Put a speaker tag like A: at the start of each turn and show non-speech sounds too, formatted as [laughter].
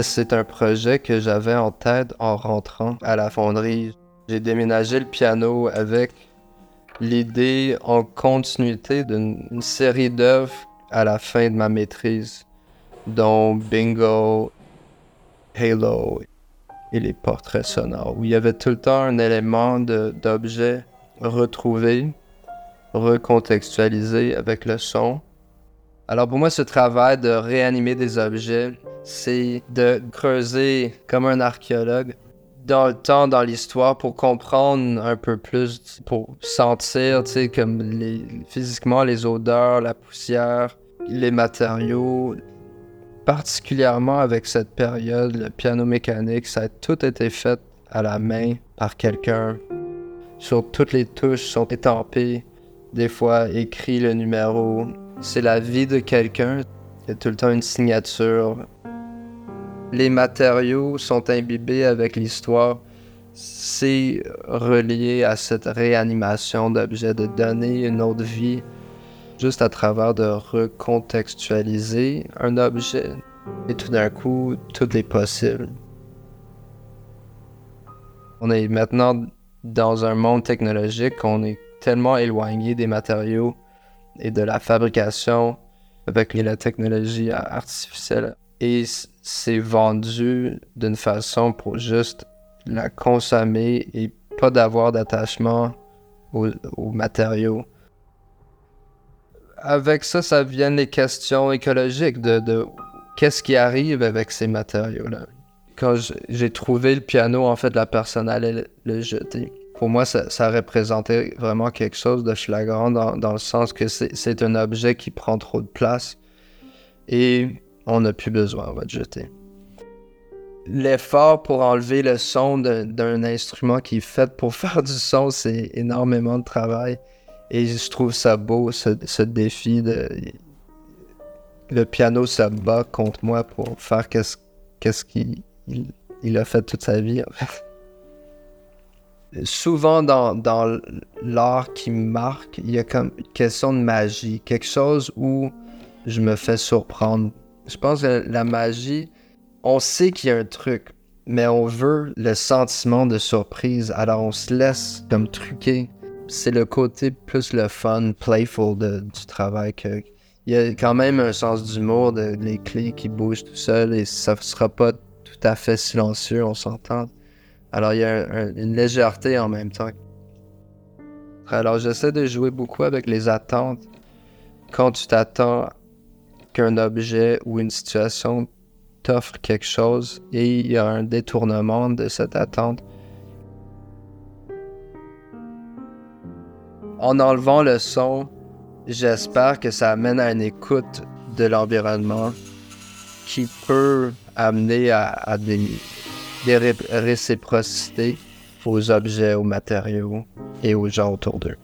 A: C'est un projet que j'avais en tête en rentrant à la fonderie. J'ai déménagé le piano avec l'idée en continuité d'une série d'œuvres à la fin de ma maîtrise, dont Bingo, Halo et les portraits sonores, où il y avait tout le temps un élément d'objet retrouvé, recontextualisé avec le son. Alors pour moi, ce travail de réanimer des objets, c'est de creuser comme un archéologue dans le temps, dans l'histoire, pour comprendre un peu plus, pour sentir, tu sais, comme physiquement les odeurs, la poussière, les matériaux. Particulièrement avec cette période, le piano mécanique, ça a tout été fait à la main par quelqu'un. Sur toutes les touches sont étampées, des fois écrit le numéro. C'est la vie de quelqu'un. Il y a tout le temps une signature, les matériaux sont imbibés avec l'histoire, c'est relié à cette réanimation d'objets, de donner une autre vie, juste à travers de recontextualiser un objet. Et tout d'un coup, tout est possible. On est maintenant dans un monde technologique, on est tellement éloigné des matériaux et de la fabrication avec la technologie artificielle. Et c'est vendu d'une façon pour juste la consommer et pas d'avoir d'attachement aux, matériaux. Avec ça, ça vient les questions écologiques de, qu'est-ce qui arrive avec ces matériaux-là. Quand j'ai trouvé le piano, en fait, la personne allait le jeter. Pour moi, ça, représentait vraiment quelque chose de flagrant dans, le sens que c'est un objet qui prend trop de place. Et on n'a plus besoin, on va te jeter. L'effort pour enlever le son d'un instrument qui est fait pour [laughs] faire du son, c'est énormément de travail. Et je trouve ça beau, ce, défi. Le piano se bat contre moi pour faire qu'est-ce qu'il il, a fait toute sa vie. Souvent dans, l'art qui me marque, il y a comme une question de magie, quelque chose où je me fais surprendre je pense que la magie, on sait qu'il y a un truc, mais on veut le sentiment de surprise, alors on se laisse comme truquer. C'est le côté plus le fun, playful du travail il y a quand même un sens d'humour, de, les clés qui bougent tout seul et ça sera pas tout à fait silencieux, on s'entend. Alors il y a une légèreté en même temps. Alors j'essaie de jouer beaucoup avec les attentes. Quand tu t'attends qu'un objet ou une situation t'offre quelque chose et il y a un détournement de cette attente. En enlevant le son, j'espère que ça amène à une écoute de l'environnement qui peut amener à, des, des réciprocités aux objets, aux matériaux et aux gens autour d'eux.